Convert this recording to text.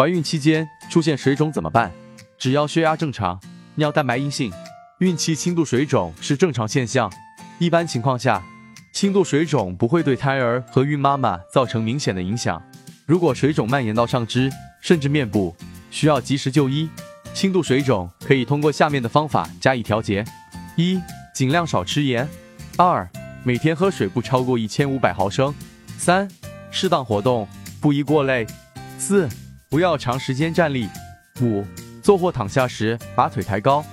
怀孕期间出现水肿怎么办？只要血压正常，尿蛋白阴性，孕期轻度水肿是正常现象。一般情况下，轻度水肿不会对胎儿和孕妈妈造成明显的影响。如果水肿蔓延到上肢甚至面部，需要及时就医。轻度水肿可以通过下面的方法加以调节：一、尽量少吃盐；二、每天喝水不超过一千五百毫升；三、适当活动，不宜过累；四、不要长时间站立；五、坐或躺下时把腿抬高。